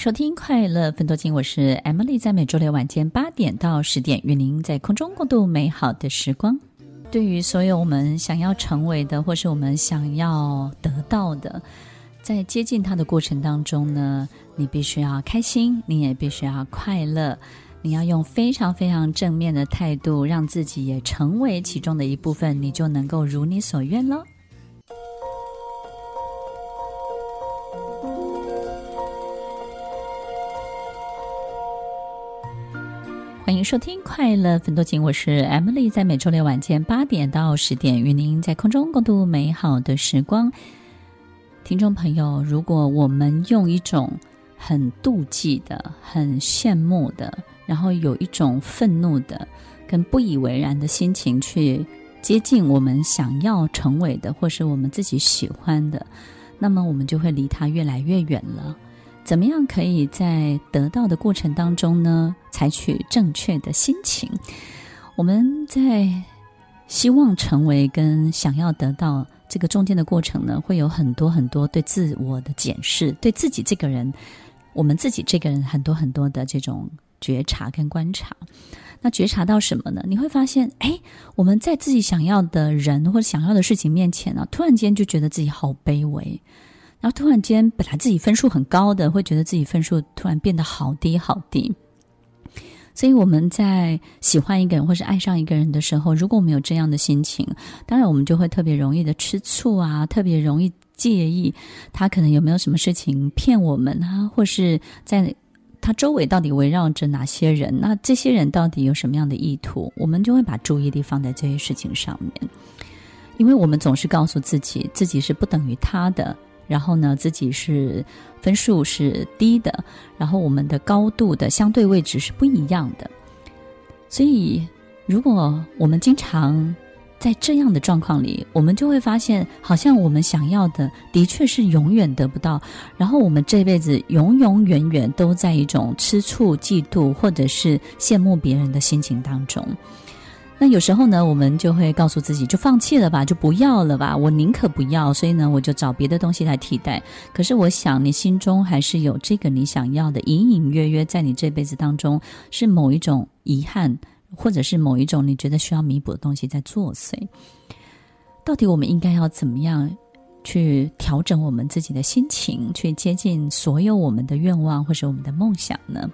收听《快乐分多金》，我是 Emily，在每周六晚间八点到十点，与您在空中共度美好的时光。对于所有我们想要成为的，或是我们想要得到的，在接近它的过程当中呢，你必须要开心，你也必须要快乐，你要用非常非常正面的态度，让自己也成为其中的一部分，你就能够如你所愿了。收听《快乐芬多精》，我是 Emily，在每周六晚间八点到十点，与您在空中共度美好的时光。听众朋友，如果我们用一种很妒忌的、很羡慕的，然后有一种愤怒的、跟不以为然的心情去接近我们想要成为的，或是我们自己喜欢的，那么我们就会离它越来越远了。怎么样可以在得到的过程当中呢，采取正确的心情？我们在希望成为跟想要得到这个中间的过程呢，会有很多很多对自我的检视，对自己这个人，我们自己这个人很多很多的这种觉察跟观察。那觉察到什么呢？你会发现，哎，我们在自己想要的人或者想要的事情面前呢，突然间就觉得自己好卑微。然后突然间，本来自己分数很高的，会觉得自己分数突然变得好低好低。所以我们在喜欢一个人或是爱上一个人的时候，如果我们有这样的心情，当然我们就会特别容易的吃醋啊，特别容易介意他可能有没有什么事情骗我们啊，或是在他周围到底围绕着哪些人？那这些人到底有什么样的意图？我们就会把注意力放在这些事情上面，因为我们总是告诉自己，自己是不等于他的。然后呢，自己是分数是低的，然后我们的高度的相对位置是不一样的。所以，如果我们经常在这样的状况里，我们就会发现，好像我们想要的的确是永远得不到，然后我们这辈子永永远远都在一种吃醋、嫉妒或者是羡慕别人的心情当中。那有时候呢，我们就会告诉自己，就放弃了吧，就不要了吧。我宁可不要，所以呢，我就找别的东西来替代。可是我想，你心中还是有这个你想要的，隐隐约约在你这辈子当中是某一种遗憾，或者是某一种你觉得需要弥补的东西在作祟。到底我们应该要怎么样去调整我们自己的心情，去接近所有我们的愿望或者我们的梦想呢？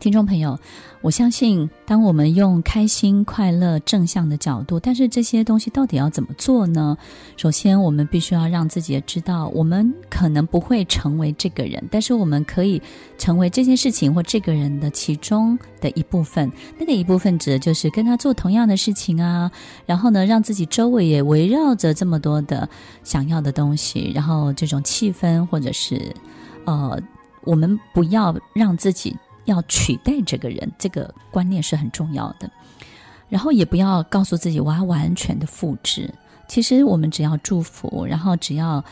听众朋友，我相信，当我们用开心、快乐、正向的角度，但是这些东西到底要怎么做呢？首先，我们必须要让自己知道，我们可能不会成为这个人，但是我们可以成为这件事情或这个人的其中的一部分。那个一部分指的就是跟他做同样的事情啊，然后呢，让自己周围也围绕着这么多的想要的东西，然后这种气氛，或者是呃，我们不要让自己。要取代这个人，这个观念是很重要的。然后也不要告诉自己我要完全的复制。其实我们只要祝福，然后只要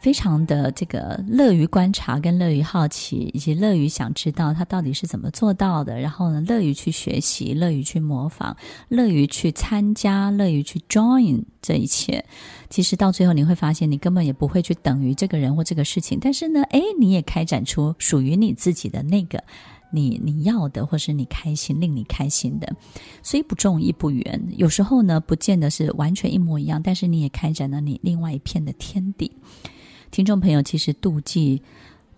非常的这个乐于观察，跟乐于好奇，以及乐于想知道他到底是怎么做到的。然后呢，乐于去学习，乐于去模仿，乐于去参加，乐于去 join 这一切。其实到最后你会发现，你根本也不会去等于这个人或这个事情。但是呢，诶，你也开展出属于你自己的那个。你你要的，或是你开心、令你开心的，虽不中亦不远。有时候呢，不见得是完全一模一样，但是你也开展了你另外一片的天地。听众朋友，其实妒忌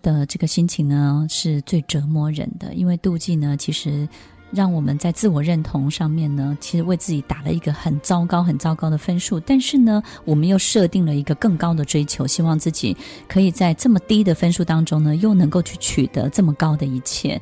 的这个心情呢，是最折磨人的，因为妒忌呢，其实让我们在自我认同上面呢，其实为自己打了一个很糟糕、很糟糕的分数。但是呢，我们又设定了一个更高的追求，希望自己可以在这么低的分数当中呢，又能够去取得这么高的一切。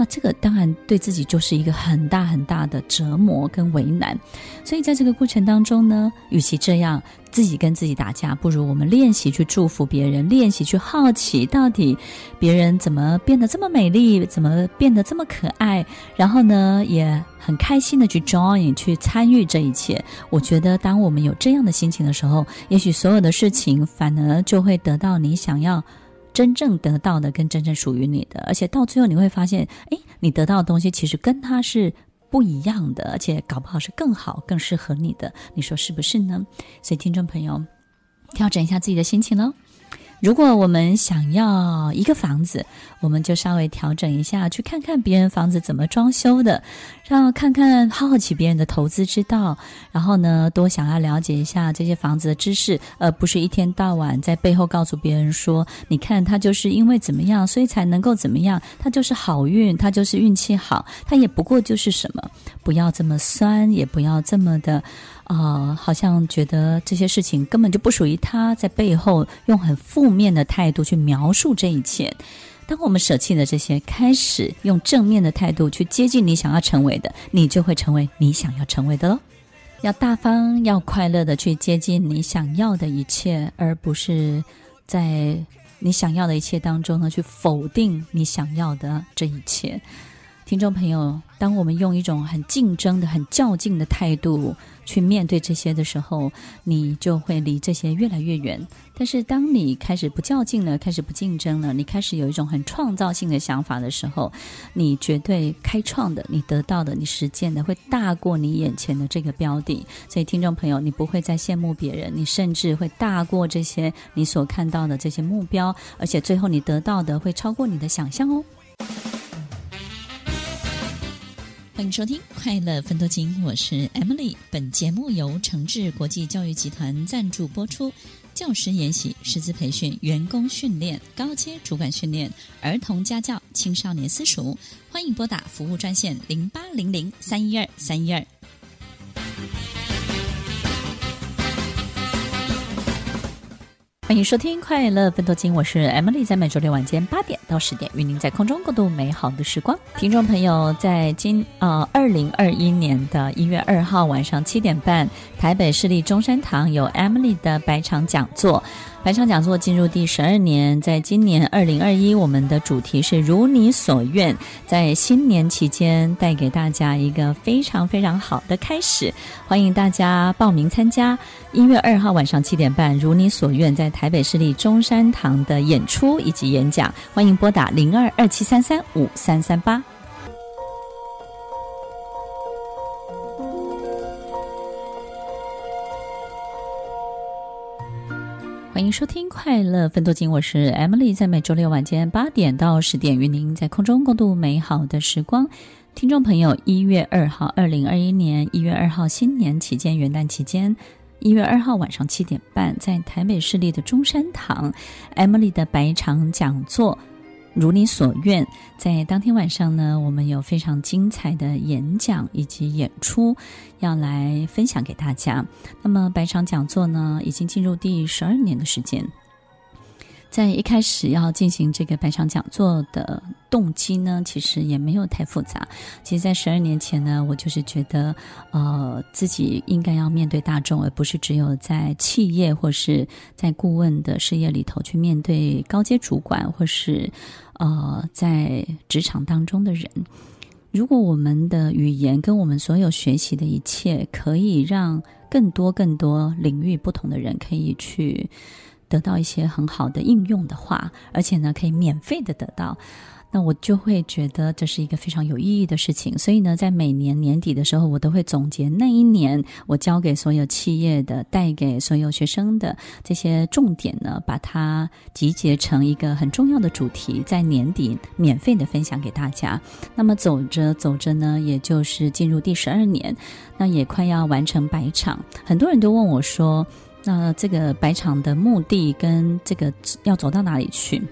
那这个当然对自己就是一个很大很大的折磨跟为难，所以在这个过程当中呢，与其这样自己跟自己打架，不如我们练习去祝福别人，练习去好奇到底别人怎么变得这么美丽，怎么变得这么可爱，然后呢，也很开心的去 join 去参与这一切。我觉得当我们有这样的心情的时候，也许所有的事情反而就会得到你想要。真正得到的跟真正属于你的，而且到最后你会发现，哎，你得到的东西其实跟他是不一样的，而且搞不好是更好、更适合你的，你说是不是呢？所以听众朋友，调整一下自己的心情喽。如果我们想要一个房子，我们就稍微调整一下，去看看别人房子怎么装修的，然后看看好奇别人的投资之道，然后呢，多想要了解一下这些房子的知识，而不是一天到晚在背后告诉别人说，你看他就是因为怎么样，所以才能够怎么样，他就是好运，他就是运气好，他也不过就是什么，不要这么酸，也不要这么的。啊、好像觉得这些事情根本就不属于他，在背后用很负面的态度去描述这一切。当我们舍弃了这些，开始用正面的态度去接近你想要成为的，你就会成为你想要成为的喽。要大方，要快乐的去接近你想要的一切，而不是在你想要的一切当中呢，去否定你想要的这一切。听众朋友，当我们用一种很竞争的、很较劲的态度去面对这些的时候，你就会离这些越来越远。但是，当你开始不较劲了，开始不竞争了，你开始有一种很创造性的想法的时候，你绝对开创的、你得到的、你实践的，会大过你眼前的这个标的。所以，听众朋友，你不会再羡慕别人，你甚至会大过这些你所看到的这些目标，而且最后你得到的会超过你的想象哦。欢迎收听《快乐分多金》，我是 Emily。本节目由诚志国际教育集团赞助播出。教师研习、师资培训、员工训练、高阶主管训练、儿童家教、青少年私塾，欢迎拨打服务专线零八零零三一二三一二。欢迎收听《快乐奋斗金》，我是 Emily，在每周六晚间八点到十点，与您在空中共度美好的时光。听众朋友，在今呃二零二一年的一月二号晚上七点半，台北市立中山堂有 Emily 的百场讲座。百场讲座进入第十二年，在今年二零二一，我们的主题是如你所愿，在新年期间带给大家一个非常非常好的开始，欢迎大家报名参加。一月二号晚上七点半，如你所愿，在台北市立中山堂的演出以及演讲，欢迎拨打零二二七三三五三三八。欢迎收听《快乐分多金》，我是 Emily，在每周六晚间八点到十点，与您在空中共度美好的时光。听众朋友，一月二号，二零二一年一月二号新年期间，元旦期间，一月二号晚上七点半，在台北市立的中山堂，Emily 的白场讲座。如你所愿，在当天晚上呢，我们有非常精彩的演讲以及演出要来分享给大家。那么，百场讲座呢，已经进入第十二年的时间。在一开始要进行这个百场讲座的动机呢，其实也没有太复杂。其实，在十二年前呢，我就是觉得，呃，自己应该要面对大众，而不是只有在企业或是在顾问的事业里头去面对高阶主管或是呃在职场当中的人。如果我们的语言跟我们所有学习的一切，可以让更多更多领域不同的人可以去。得到一些很好的应用的话，而且呢，可以免费的得到，那我就会觉得这是一个非常有意义的事情。所以呢，在每年年底的时候，我都会总结那一年我教给所有企业的、带给所有学生的这些重点呢，把它集结成一个很重要的主题，在年底免费的分享给大家。那么走着走着呢，也就是进入第十二年，那也快要完成百场。很多人都问我说，那这个白场的目的跟这个要走到哪里去？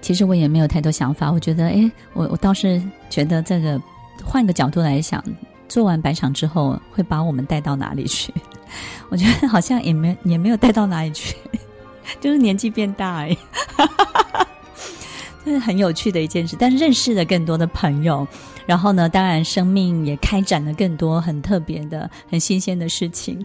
其实我也没有太多想法。我觉得，诶，我我倒是觉得这个换个角度来想，做完白场之后会把我们带到哪里去？我觉得好像也没也没有带到哪里去，就是年纪变大而已。这是很有趣的一件事，但是认识了更多的朋友，然后呢，当然生命也开展了更多很特别的、很新鲜的事情。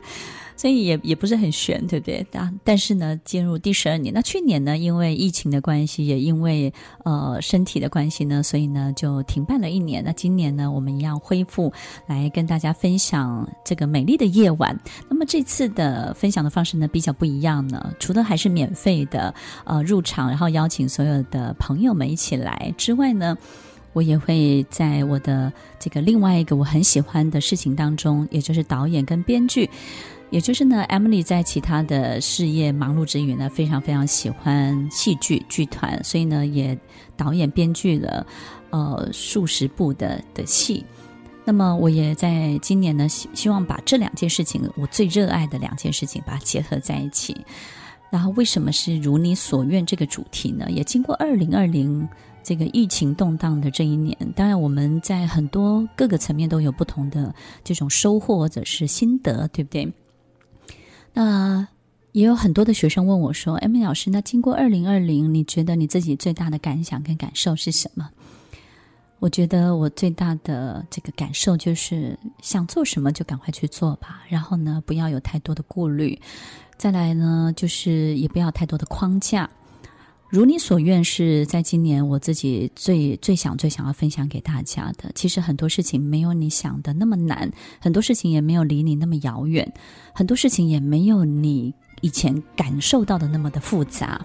所以也也不是很悬，对不对？但但是呢，进入第十二年，那去年呢，因为疫情的关系，也因为呃身体的关系呢，所以呢就停办了一年。那今年呢，我们一样恢复来跟大家分享这个美丽的夜晚。那么这次的分享的方式呢，比较不一样呢，除了还是免费的呃入场，然后邀请所有的朋友们一起来之外呢，我也会在我的这个另外一个我很喜欢的事情当中，也就是导演跟编剧。也就是呢，Emily 在其他的事业忙碌之余呢，非常非常喜欢戏剧剧团，所以呢，也导演编剧了呃数十部的的戏。那么，我也在今年呢，希希望把这两件事情，我最热爱的两件事情，把它结合在一起。然后，为什么是如你所愿这个主题呢？也经过二零二零这个疫情动荡的这一年，当然我们在很多各个层面都有不同的这种收获或者是心得，对不对？那也有很多的学生问我说：“M 老师，那经过二零二零，你觉得你自己最大的感想跟感受是什么？”我觉得我最大的这个感受就是想做什么就赶快去做吧，然后呢，不要有太多的顾虑，再来呢，就是也不要太多的框架。如你所愿是在今年我自己最最想最想要分享给大家的。其实很多事情没有你想的那么难，很多事情也没有离你那么遥远，很多事情也没有你以前感受到的那么的复杂。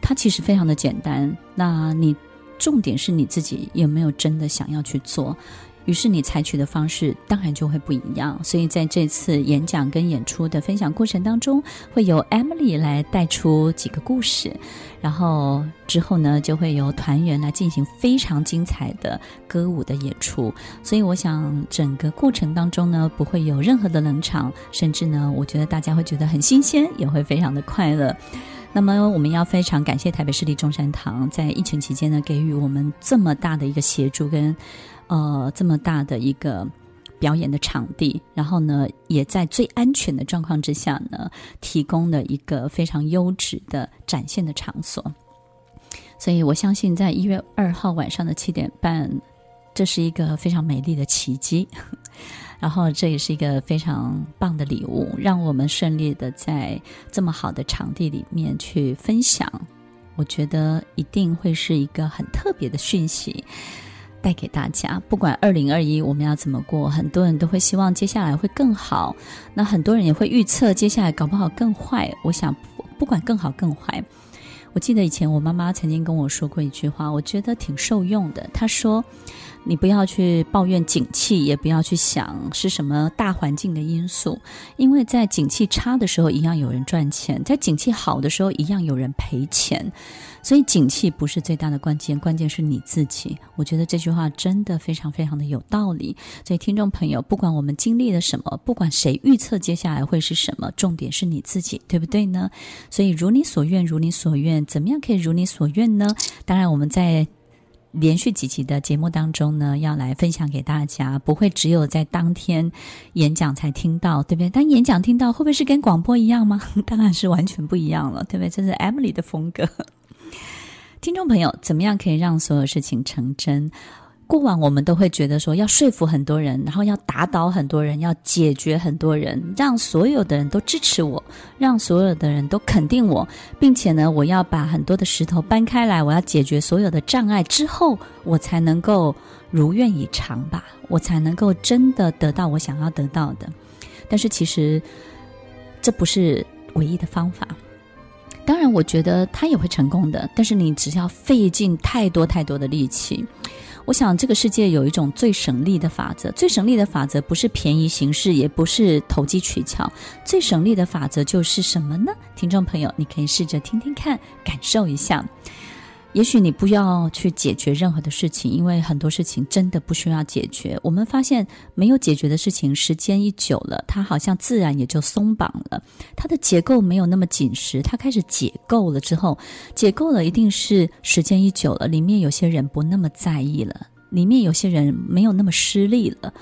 它其实非常的简单。那你重点是你自己有没有真的想要去做？于是你采取的方式当然就会不一样。所以在这次演讲跟演出的分享过程当中，会由 Emily 来带出几个故事。然后之后呢，就会由团员来进行非常精彩的歌舞的演出。所以我想，整个过程当中呢，不会有任何的冷场，甚至呢，我觉得大家会觉得很新鲜，也会非常的快乐。那么，我们要非常感谢台北市立中山堂在疫情期间呢，给予我们这么大的一个协助跟呃这么大的一个。表演的场地，然后呢，也在最安全的状况之下呢，提供了一个非常优质的展现的场所。所以我相信，在一月二号晚上的七点半，这是一个非常美丽的奇迹。然后，这也是一个非常棒的礼物，让我们顺利的在这么好的场地里面去分享。我觉得一定会是一个很特别的讯息。带给大家，不管二零二一我们要怎么过，很多人都会希望接下来会更好。那很多人也会预测接下来搞不好更坏。我想，不管更好更坏，我记得以前我妈妈曾经跟我说过一句话，我觉得挺受用的。她说：“你不要去抱怨景气，也不要去想是什么大环境的因素，因为在景气差的时候，一样有人赚钱；在景气好的时候，一样有人赔钱。”所以，景气不是最大的关键，关键是你自己。我觉得这句话真的非常非常的有道理。所以，听众朋友，不管我们经历了什么，不管谁预测接下来会是什么，重点是你自己，对不对呢？所以，如你所愿，如你所愿，怎么样可以如你所愿呢？当然，我们在连续几集的节目当中呢，要来分享给大家，不会只有在当天演讲才听到，对不对？当演讲听到，会不会是跟广播一样吗？当然是完全不一样了，对不对？这是 Emily 的风格。听众朋友，怎么样可以让所有事情成真？过往我们都会觉得说要说服很多人，然后要打倒很多人，要解决很多人，让所有的人都支持我，让所有的人都肯定我，并且呢，我要把很多的石头搬开来，我要解决所有的障碍之后，我才能够如愿以偿吧，我才能够真的得到我想要得到的。但是其实这不是唯一的方法。当然，我觉得他也会成功的，但是你只要费尽太多太多的力气。我想，这个世界有一种最省力的法则，最省力的法则不是便宜行事，也不是投机取巧，最省力的法则就是什么呢？听众朋友，你可以试着听听看，感受一下。也许你不要去解决任何的事情，因为很多事情真的不需要解决。我们发现，没有解决的事情，时间一久了，它好像自然也就松绑了。它的结构没有那么紧实，它开始解构了之后，解构了一定是时间一久了，里面有些人不那么在意了。里面有些人没有那么失利了。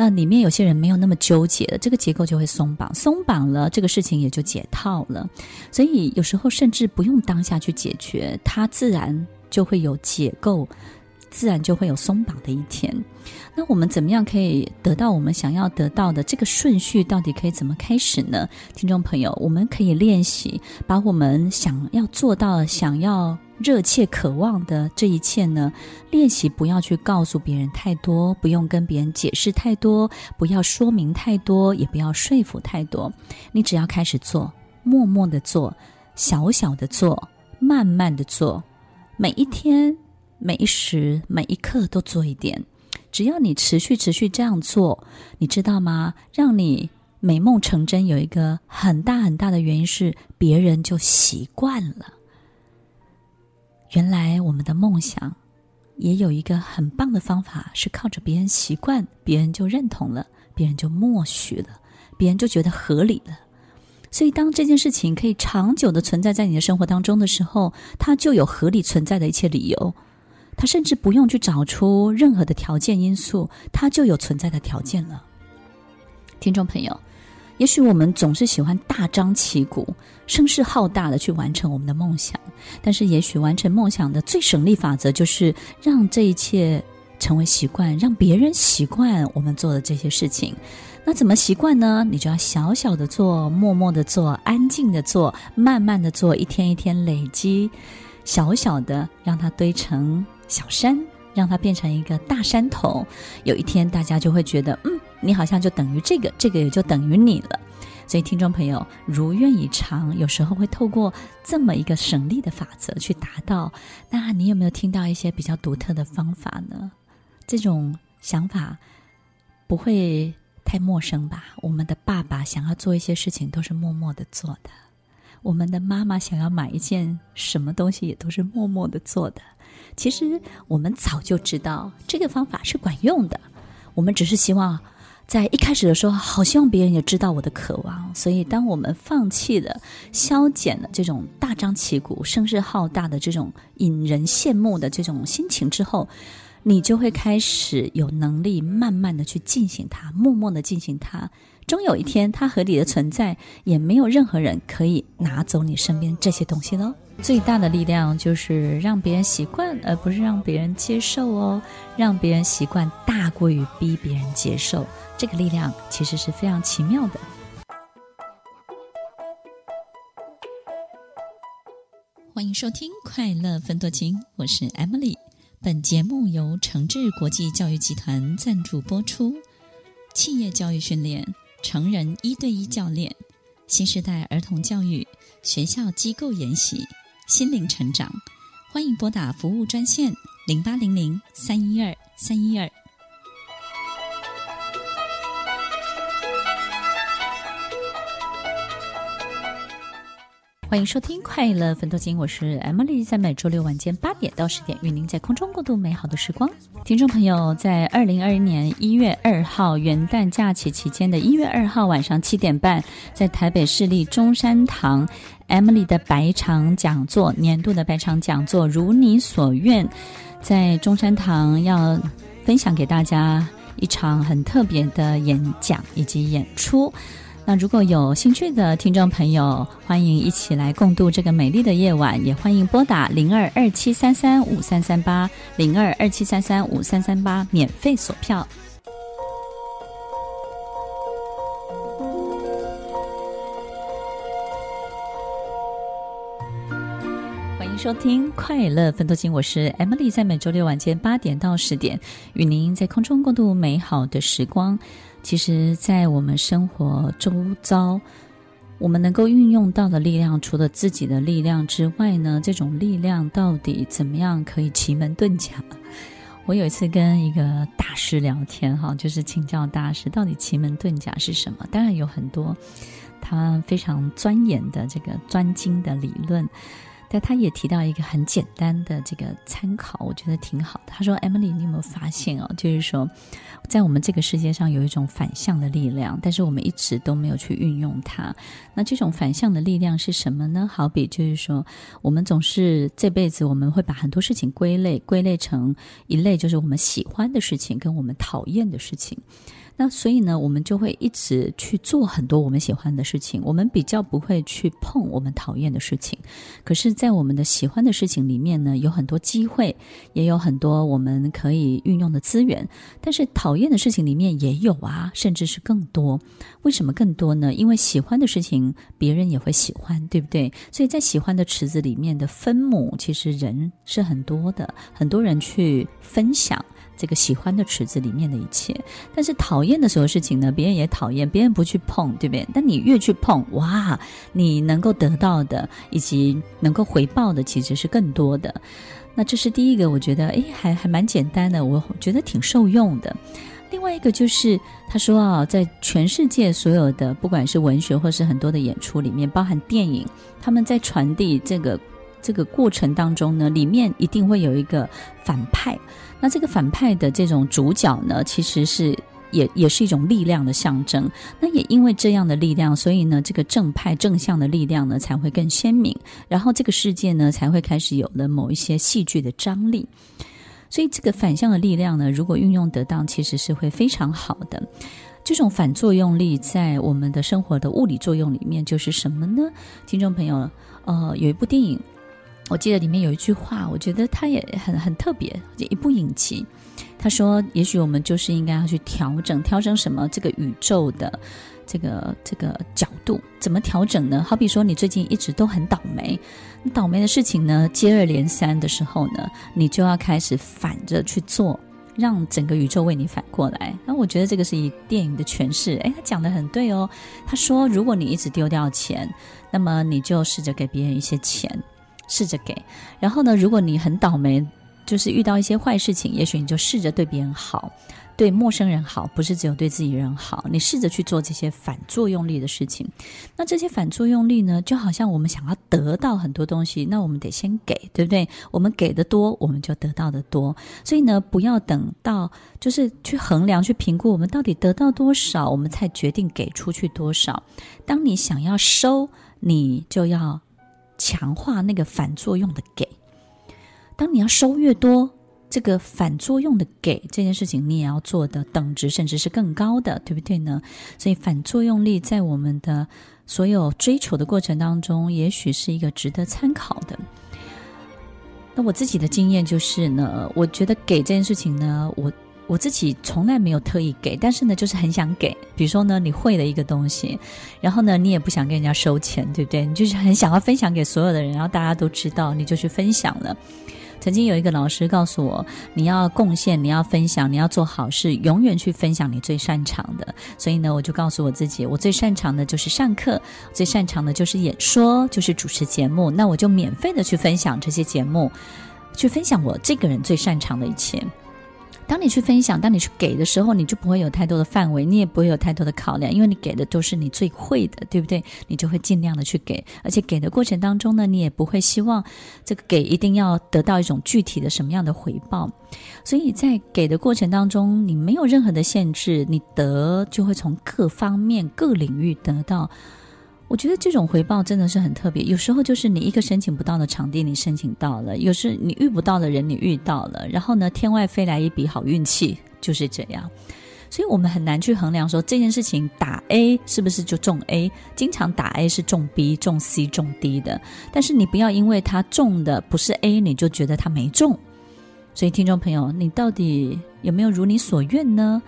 那里面有些人没有那么纠结了，这个结构就会松绑，松绑了，这个事情也就解套了。所以有时候甚至不用当下去解决，它自然就会有结构，自然就会有松绑的一天。那我们怎么样可以得到我们想要得到的这个顺序？到底可以怎么开始呢？听众朋友，我们可以练习把我们想要做到、想要。热切渴望的这一切呢，练习不要去告诉别人太多，不用跟别人解释太多，不要说明太多，也不要说服太多。你只要开始做，默默的做，小小的做，慢慢的做，每一天、每一时、每一刻都做一点。只要你持续、持续这样做，你知道吗？让你美梦成真有一个很大很大的原因是，别人就习惯了。原来我们的梦想也有一个很棒的方法，是靠着别人习惯，别人就认同了，别人就默许了，别人就觉得合理了。所以，当这件事情可以长久的存在在你的生活当中的时候，它就有合理存在的一切理由。它甚至不用去找出任何的条件因素，它就有存在的条件了。听众朋友。也许我们总是喜欢大张旗鼓、声势浩大的去完成我们的梦想，但是也许完成梦想的最省力法则就是让这一切成为习惯，让别人习惯我们做的这些事情。那怎么习惯呢？你就要小小的做，默默的做，安静的做，慢慢的做，一天一天累积，小小的让它堆成小山。让它变成一个大山头，有一天大家就会觉得，嗯，你好像就等于这个，这个也就等于你了。所以，听众朋友，如愿以偿，有时候会透过这么一个省力的法则去达到。那你有没有听到一些比较独特的方法呢？这种想法不会太陌生吧？我们的爸爸想要做一些事情，都是默默的做的；我们的妈妈想要买一件什么东西，也都是默默的做的。其实我们早就知道这个方法是管用的，我们只是希望在一开始的时候，好希望别人也知道我的渴望。所以，当我们放弃了、消减了这种大张旗鼓、声势浩大的这种引人羡慕的这种心情之后，你就会开始有能力慢慢的去进行它，默默的进行它。终有一天，它和你的存在，也没有任何人可以拿走你身边这些东西喽。最大的力量就是让别人习惯，而不是让别人接受哦。让别人习惯大过于逼别人接受，这个力量其实是非常奇妙的。欢迎收听《快乐分多金》，我是 Emily。本节目由诚志国际教育集团赞助播出。企业教育训练、成人一对一教练、新时代儿童教育、学校机构研习。心灵成长，欢迎拨打服务专线零八零零三一二三一二。欢迎收听《快乐分多金》，我是 Emily，在每周六晚间八点到十点，与您在空中共度美好的时光。听众朋友，在二零二一年一月二号元旦假期期间的一月二号晚上七点半，在台北市立中山堂。Emily 的百场讲座，年度的百场讲座，如你所愿，在中山堂要分享给大家一场很特别的演讲以及演出。那如果有兴趣的听众朋友，欢迎一起来共度这个美丽的夜晚，也欢迎拨打零二二七三三五三三八零二二七三三五三三八免费索票。欢迎收听快乐分多金，我是 Emily，在每周六晚间八点到十点，与您在空中共度美好的时光。其实，在我们生活周遭，我们能够运用到的力量，除了自己的力量之外呢，这种力量到底怎么样可以奇门遁甲？我有一次跟一个大师聊天，哈，就是请教大师，到底奇门遁甲是什么？当然有很多他非常钻研的这个专精的理论。但他也提到一个很简单的这个参考，我觉得挺好的。他说：“Emily，你有没有发现哦？就是说，在我们这个世界上有一种反向的力量，但是我们一直都没有去运用它。那这种反向的力量是什么呢？好比就是说，我们总是这辈子我们会把很多事情归类，归类成一类，就是我们喜欢的事情跟我们讨厌的事情。”那所以呢，我们就会一直去做很多我们喜欢的事情，我们比较不会去碰我们讨厌的事情。可是，在我们的喜欢的事情里面呢，有很多机会，也有很多我们可以运用的资源。但是，讨厌的事情里面也有啊，甚至是更多。为什么更多呢？因为喜欢的事情，别人也会喜欢，对不对？所以在喜欢的池子里面的分母，其实人是很多的，很多人去分享。这个喜欢的池子里面的一切，但是讨厌的所有事情呢，别人也讨厌，别人不去碰，对不对？但你越去碰，哇，你能够得到的以及能够回报的，其实是更多的。那这是第一个，我觉得，诶，还还蛮简单的，我觉得挺受用的。另外一个就是，他说啊，在全世界所有的，不管是文学或是很多的演出里面，包含电影，他们在传递这个这个过程当中呢，里面一定会有一个反派。那这个反派的这种主角呢，其实是也也是一种力量的象征。那也因为这样的力量，所以呢，这个正派正向的力量呢才会更鲜明，然后这个世界呢才会开始有了某一些戏剧的张力。所以这个反向的力量呢，如果运用得当，其实是会非常好的。这种反作用力在我们的生活的物理作用里面就是什么呢？听众朋友，呃，有一部电影。我记得里面有一句话，我觉得它也很很特别，一部影集。他说：“也许我们就是应该要去调整，调整什么？这个宇宙的这个这个角度怎么调整呢？好比说，你最近一直都很倒霉，倒霉的事情呢接二连三的时候呢，你就要开始反着去做，让整个宇宙为你反过来。那我觉得这个是以电影的诠释，诶，他讲得很对哦。他说，如果你一直丢掉钱，那么你就试着给别人一些钱。”试着给，然后呢，如果你很倒霉，就是遇到一些坏事情，也许你就试着对别人好，对陌生人好，不是只有对自己人好。你试着去做这些反作用力的事情。那这些反作用力呢，就好像我们想要得到很多东西，那我们得先给，对不对？我们给的多，我们就得到的多。所以呢，不要等到就是去衡量、去评估我们到底得到多少，我们才决定给出去多少。当你想要收，你就要。强化那个反作用的给，当你要收越多，这个反作用的给这件事情，你也要做的等值，甚至是更高的，对不对呢？所以反作用力在我们的所有追求的过程当中，也许是一个值得参考的。那我自己的经验就是呢，我觉得给这件事情呢，我。我自己从来没有特意给，但是呢，就是很想给。比如说呢，你会了一个东西，然后呢，你也不想跟人家收钱，对不对？你就是很想要分享给所有的人，然后大家都知道，你就去分享了。曾经有一个老师告诉我，你要贡献，你要分享，你要做好事，永远去分享你最擅长的。所以呢，我就告诉我自己，我最擅长的就是上课，最擅长的就是演说，就是主持节目。那我就免费的去分享这些节目，去分享我这个人最擅长的一切。当你去分享，当你去给的时候，你就不会有太多的范围，你也不会有太多的考量，因为你给的都是你最会的，对不对？你就会尽量的去给，而且给的过程当中呢，你也不会希望这个给一定要得到一种具体的什么样的回报，所以在给的过程当中，你没有任何的限制，你得就会从各方面、各领域得到。我觉得这种回报真的是很特别。有时候就是你一个申请不到的场地，你申请到了；有时你遇不到的人，你遇到了。然后呢，天外飞来一笔好运气，就是这样。所以我们很难去衡量说这件事情打 A 是不是就中 A。经常打 A 是中 B、中 C、中 D 的。但是你不要因为他中的不是 A，你就觉得他没中。所以听众朋友，你到底有没有如你所愿呢？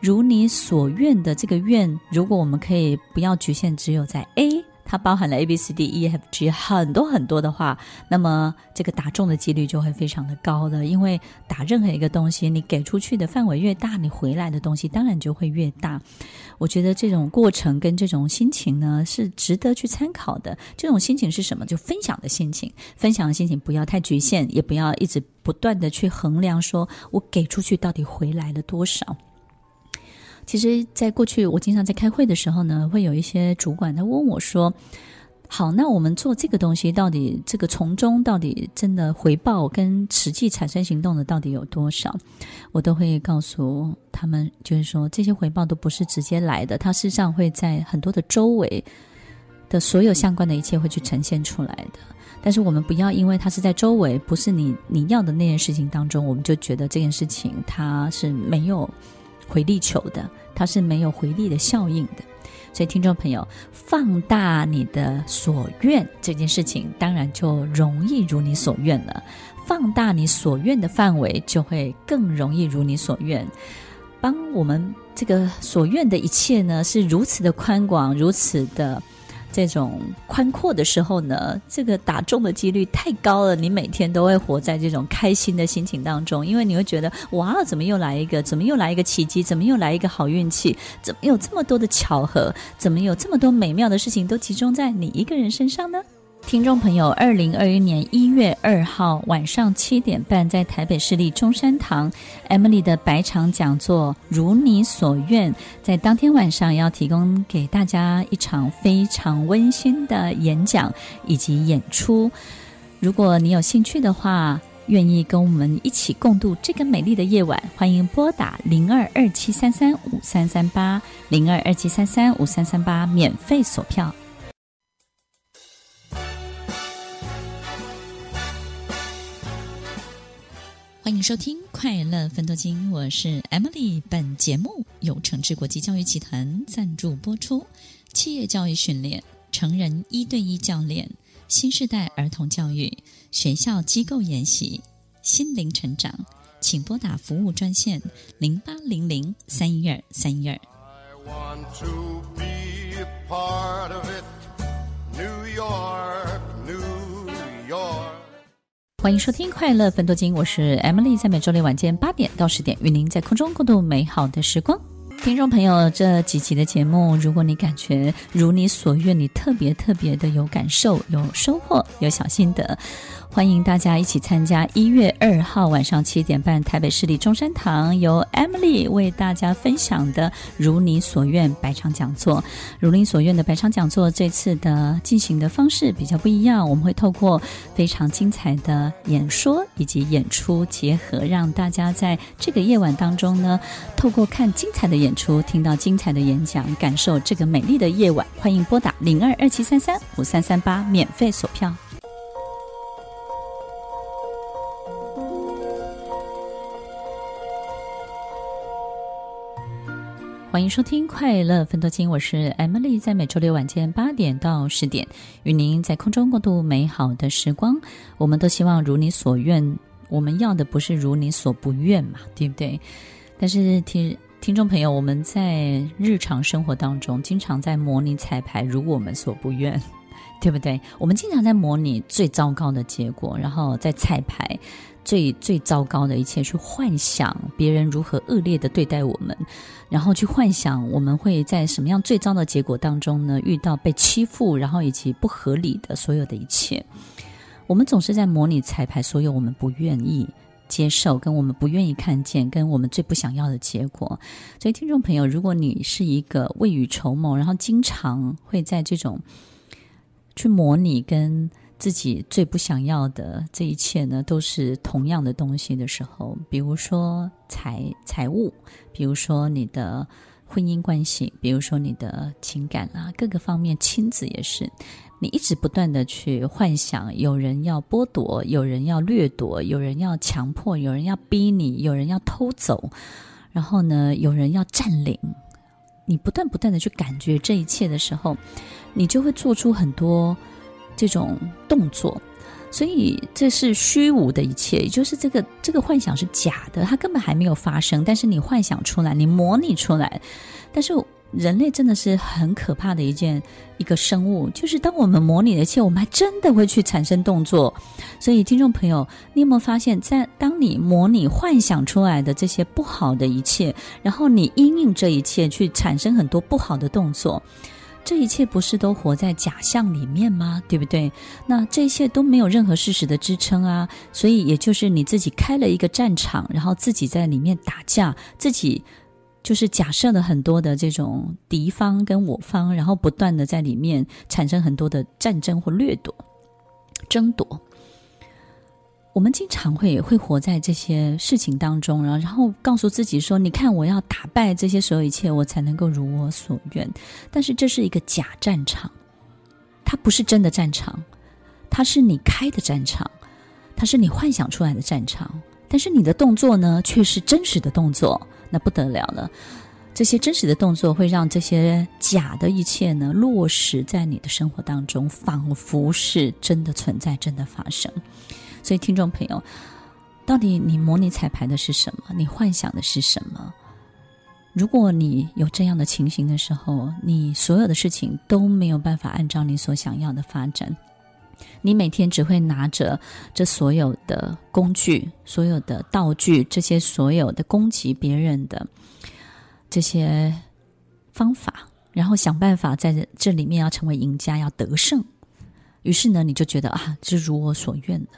如你所愿的这个愿，如果我们可以不要局限只有在 A，它包含了 A B C D E F G 很多很多的话，那么这个打中的几率就会非常的高的。因为打任何一个东西，你给出去的范围越大，你回来的东西当然就会越大。我觉得这种过程跟这种心情呢，是值得去参考的。这种心情是什么？就分享的心情。分享的心情不要太局限，也不要一直不断的去衡量，说我给出去到底回来了多少。其实，在过去我经常在开会的时候呢，会有一些主管他问我说：“好，那我们做这个东西，到底这个从中到底真的回报跟实际产生行动的到底有多少？我都会告诉他们，就是说这些回报都不是直接来的，它事实上会在很多的周围的所有相关的一切会去呈现出来的。但是我们不要因为它是在周围，不是你你要的那件事情当中，我们就觉得这件事情它是没有回力球的，它是没有回力的效应的。所以，听众朋友，放大你的所愿这件事情，当然就容易如你所愿了。放大你所愿的范围，就会更容易如你所愿。帮我们这个所愿的一切呢，是如此的宽广，如此的。这种宽阔的时候呢，这个打中的几率太高了。你每天都会活在这种开心的心情当中，因为你会觉得哇，怎么又来一个？怎么又来一个奇迹？怎么又来一个好运气？怎么有这么多的巧合？怎么有这么多美妙的事情都集中在你一个人身上呢？听众朋友，二零二一年一月二号晚上七点半，在台北市立中山堂，Emily 的百场讲座《如你所愿》，在当天晚上要提供给大家一场非常温馨的演讲以及演出。如果你有兴趣的话，愿意跟我们一起共度这个美丽的夜晚，欢迎拨打零二二七三三五三三八零二二七三三五三三八，免费索票。欢迎收听《快乐分多金》，我是 Emily。本节目由诚志国际教育集团赞助播出。企业教育训练、成人一对一教练、新时代儿童教育、学校机构研习、心灵成长，请拨打服务专线零八零零三一二三一二。欢迎收听《快乐分多金》，我是 Emily，在每周六晚间八点到十点，与您在空中共度美好的时光。听众朋友，这几期的节目，如果你感觉如你所愿，你特别特别的有感受、有收获、有小心得。欢迎大家一起参加一月二号晚上七点半台北市立中山堂由 Emily 为大家分享的“如你所愿”百场讲座。“如你所愿”的百场讲座这次的进行的方式比较不一样，我们会透过非常精彩的演说以及演出结合，让大家在这个夜晚当中呢，透过看精彩的演出，听到精彩的演讲，感受这个美丽的夜晚。欢迎拨打零二二七三三五三三八免费索票。欢迎收听《快乐分多金》，我是 Emily，在每周六晚间八点到十点，与您在空中共度美好的时光。我们都希望如你所愿，我们要的不是如你所不愿嘛，对不对？但是听听众朋友，我们在日常生活当中，经常在模拟彩排，如我们所不愿，对不对？我们经常在模拟最糟糕的结果，然后在彩排。最最糟糕的一切，去幻想别人如何恶劣的对待我们，然后去幻想我们会在什么样最糟的结果当中呢？遇到被欺负，然后以及不合理的所有的一切。我们总是在模拟彩排，所有我们不愿意接受、跟我们不愿意看见、跟我们最不想要的结果。所以，听众朋友，如果你是一个未雨绸缪，然后经常会在这种去模拟跟。自己最不想要的这一切呢，都是同样的东西的时候，比如说财财务，比如说你的婚姻关系，比如说你的情感啊，各个方面，亲子也是，你一直不断的去幻想，有人要剥夺，有人要掠夺，有人要强迫，有人要逼你，有人要偷走，然后呢，有人要占领，你不断不断的去感觉这一切的时候，你就会做出很多。这种动作，所以这是虚无的一切，也就是这个这个幻想是假的，它根本还没有发生。但是你幻想出来，你模拟出来。但是人类真的是很可怕的一件一个生物，就是当我们模拟的一切，我们还真的会去产生动作。所以听众朋友，你有没有发现，在当你模拟幻想出来的这些不好的一切，然后你因应这一切去产生很多不好的动作？这一切不是都活在假象里面吗？对不对？那这一切都没有任何事实的支撑啊！所以也就是你自己开了一个战场，然后自己在里面打架，自己就是假设了很多的这种敌方跟我方，然后不断的在里面产生很多的战争或掠夺、争夺。我们经常会会活在这些事情当中，然后然后告诉自己说：“你看，我要打败这些所有一切，我才能够如我所愿。”但是这是一个假战场，它不是真的战场，它是你开的战场，它是你幻想出来的战场。但是你的动作呢，却是真实的动作，那不得了了。这些真实的动作会让这些假的一切呢，落实在你的生活当中，仿佛是真的存在，真的发生。所以，听众朋友，到底你模拟彩排的是什么？你幻想的是什么？如果你有这样的情形的时候，你所有的事情都没有办法按照你所想要的发展。你每天只会拿着这所有的工具、所有的道具、这些所有的攻击别人的这些方法，然后想办法在这里面要成为赢家，要得胜。于是呢，你就觉得啊，这如我所愿的。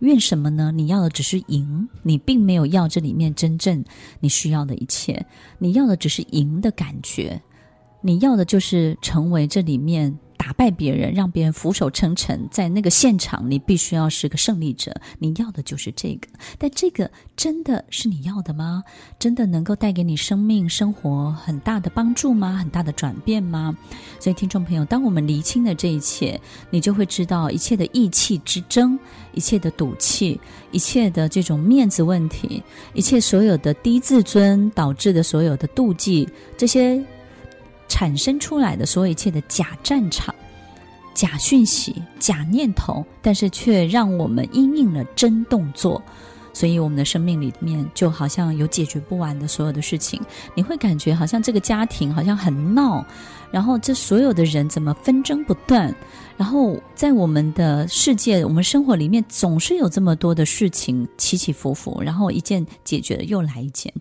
怨什么呢？你要的只是赢，你并没有要这里面真正你需要的一切，你要的只是赢的感觉，你要的就是成为这里面。打败别人，让别人俯首称臣，在那个现场，你必须要是个胜利者。你要的就是这个，但这个真的是你要的吗？真的能够带给你生命、生活很大的帮助吗？很大的转变吗？所以，听众朋友，当我们厘清了这一切，你就会知道一切的意气之争、一切的赌气、一切的这种面子问题、一切所有的低自尊导致的所有的妒忌，这些。产生出来的所有一切的假战场、假讯息、假念头，但是却让我们因应了真动作，所以我们的生命里面就好像有解决不完的所有的事情。你会感觉好像这个家庭好像很闹，然后这所有的人怎么纷争不断，然后在我们的世界、我们生活里面总是有这么多的事情起起伏伏，然后一件解决了又来一件。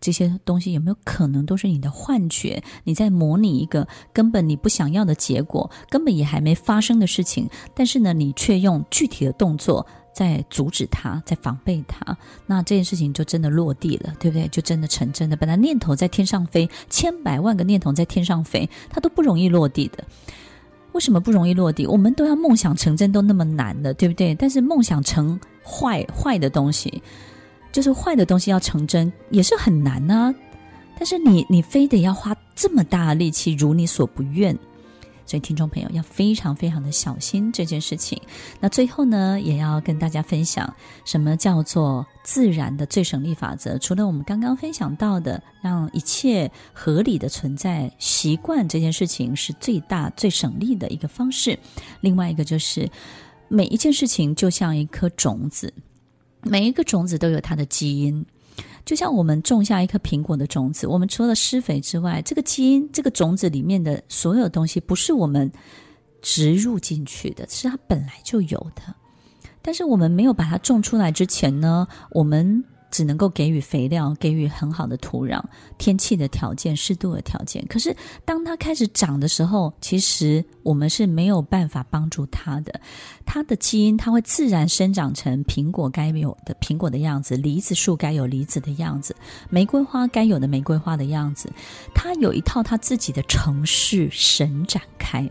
这些东西有没有可能都是你的幻觉？你在模拟一个根本你不想要的结果，根本也还没发生的事情，但是呢，你却用具体的动作在阻止它，在防备它，那这件事情就真的落地了，对不对？就真的成真的。本来念头在天上飞，千百万个念头在天上飞，它都不容易落地的。为什么不容易落地？我们都要梦想成真，都那么难的，对不对？但是梦想成坏坏的东西。就是坏的东西要成真也是很难呐、啊，但是你你非得要花这么大的力气，如你所不愿，所以听众朋友要非常非常的小心这件事情。那最后呢，也要跟大家分享什么叫做自然的最省力法则。除了我们刚刚分享到的，让一切合理的存在习惯这件事情是最大最省力的一个方式，另外一个就是每一件事情就像一颗种子。每一个种子都有它的基因，就像我们种下一颗苹果的种子，我们除了施肥之外，这个基因、这个种子里面的所有东西，不是我们植入进去的，是它本来就有的。但是我们没有把它种出来之前呢，我们。只能够给予肥料，给予很好的土壤、天气的条件、适度的条件。可是，当它开始长的时候，其实我们是没有办法帮助它的。它的基因，它会自然生长成苹果该有的苹果的样子，梨子树该有梨子的样子，玫瑰花该有的玫瑰花的样子。它有一套它自己的程式神展开。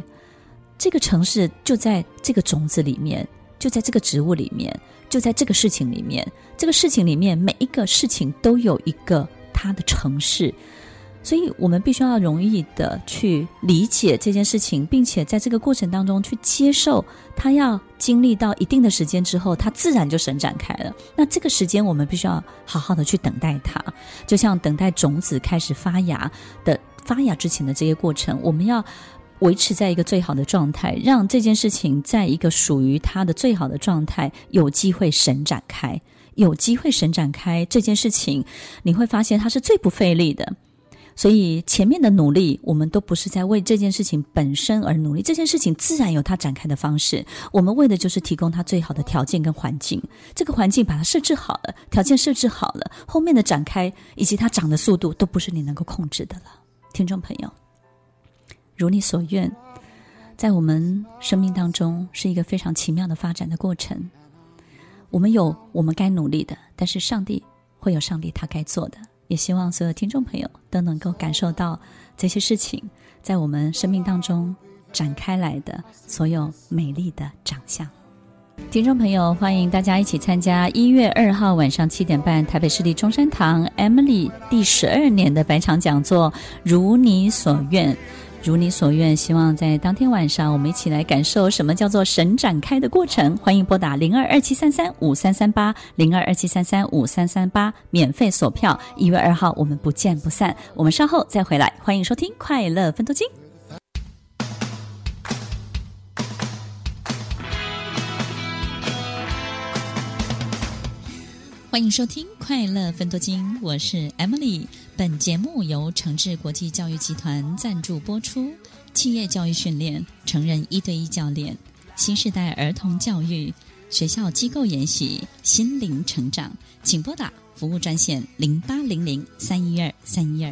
这个程式就在这个种子里面，就在这个植物里面。就在这个事情里面，这个事情里面每一个事情都有一个它的程式，所以我们必须要容易的去理解这件事情，并且在这个过程当中去接受它要经历到一定的时间之后，它自然就伸展开了。那这个时间我们必须要好好的去等待它，就像等待种子开始发芽的发芽之前的这些过程，我们要。维持在一个最好的状态，让这件事情在一个属于它的最好的状态，有机会神展开，有机会神展开这件事情，你会发现它是最不费力的。所以前面的努力，我们都不是在为这件事情本身而努力，这件事情自然有它展开的方式。我们为的就是提供它最好的条件跟环境，这个环境把它设置好了，条件设置好了，后面的展开以及它长的速度，都不是你能够控制的了，听众朋友。如你所愿，在我们生命当中是一个非常奇妙的发展的过程。我们有我们该努力的，但是上帝会有上帝他该做的。也希望所有听众朋友都能够感受到这些事情在我们生命当中展开来的所有美丽的长相。听众朋友，欢迎大家一起参加一月二号晚上七点半台北市立中山堂 Emily 第十二年的百场讲座，如你所愿。如你所愿，希望在当天晚上，我们一起来感受什么叫做神展开的过程。欢迎拨打零二二七三三五三三八零二二七三三五三三八，免费索票。一月二号，我们不见不散。我们稍后再回来，欢迎收听《快乐分多金》。欢迎收听《快乐分多金》，我是 Emily。本节目由诚志国际教育集团赞助播出。企业教育训练、成人一对一教练、新时代儿童教育、学校机构研习、心灵成长，请拨打服务专线零八零零三一二三一二。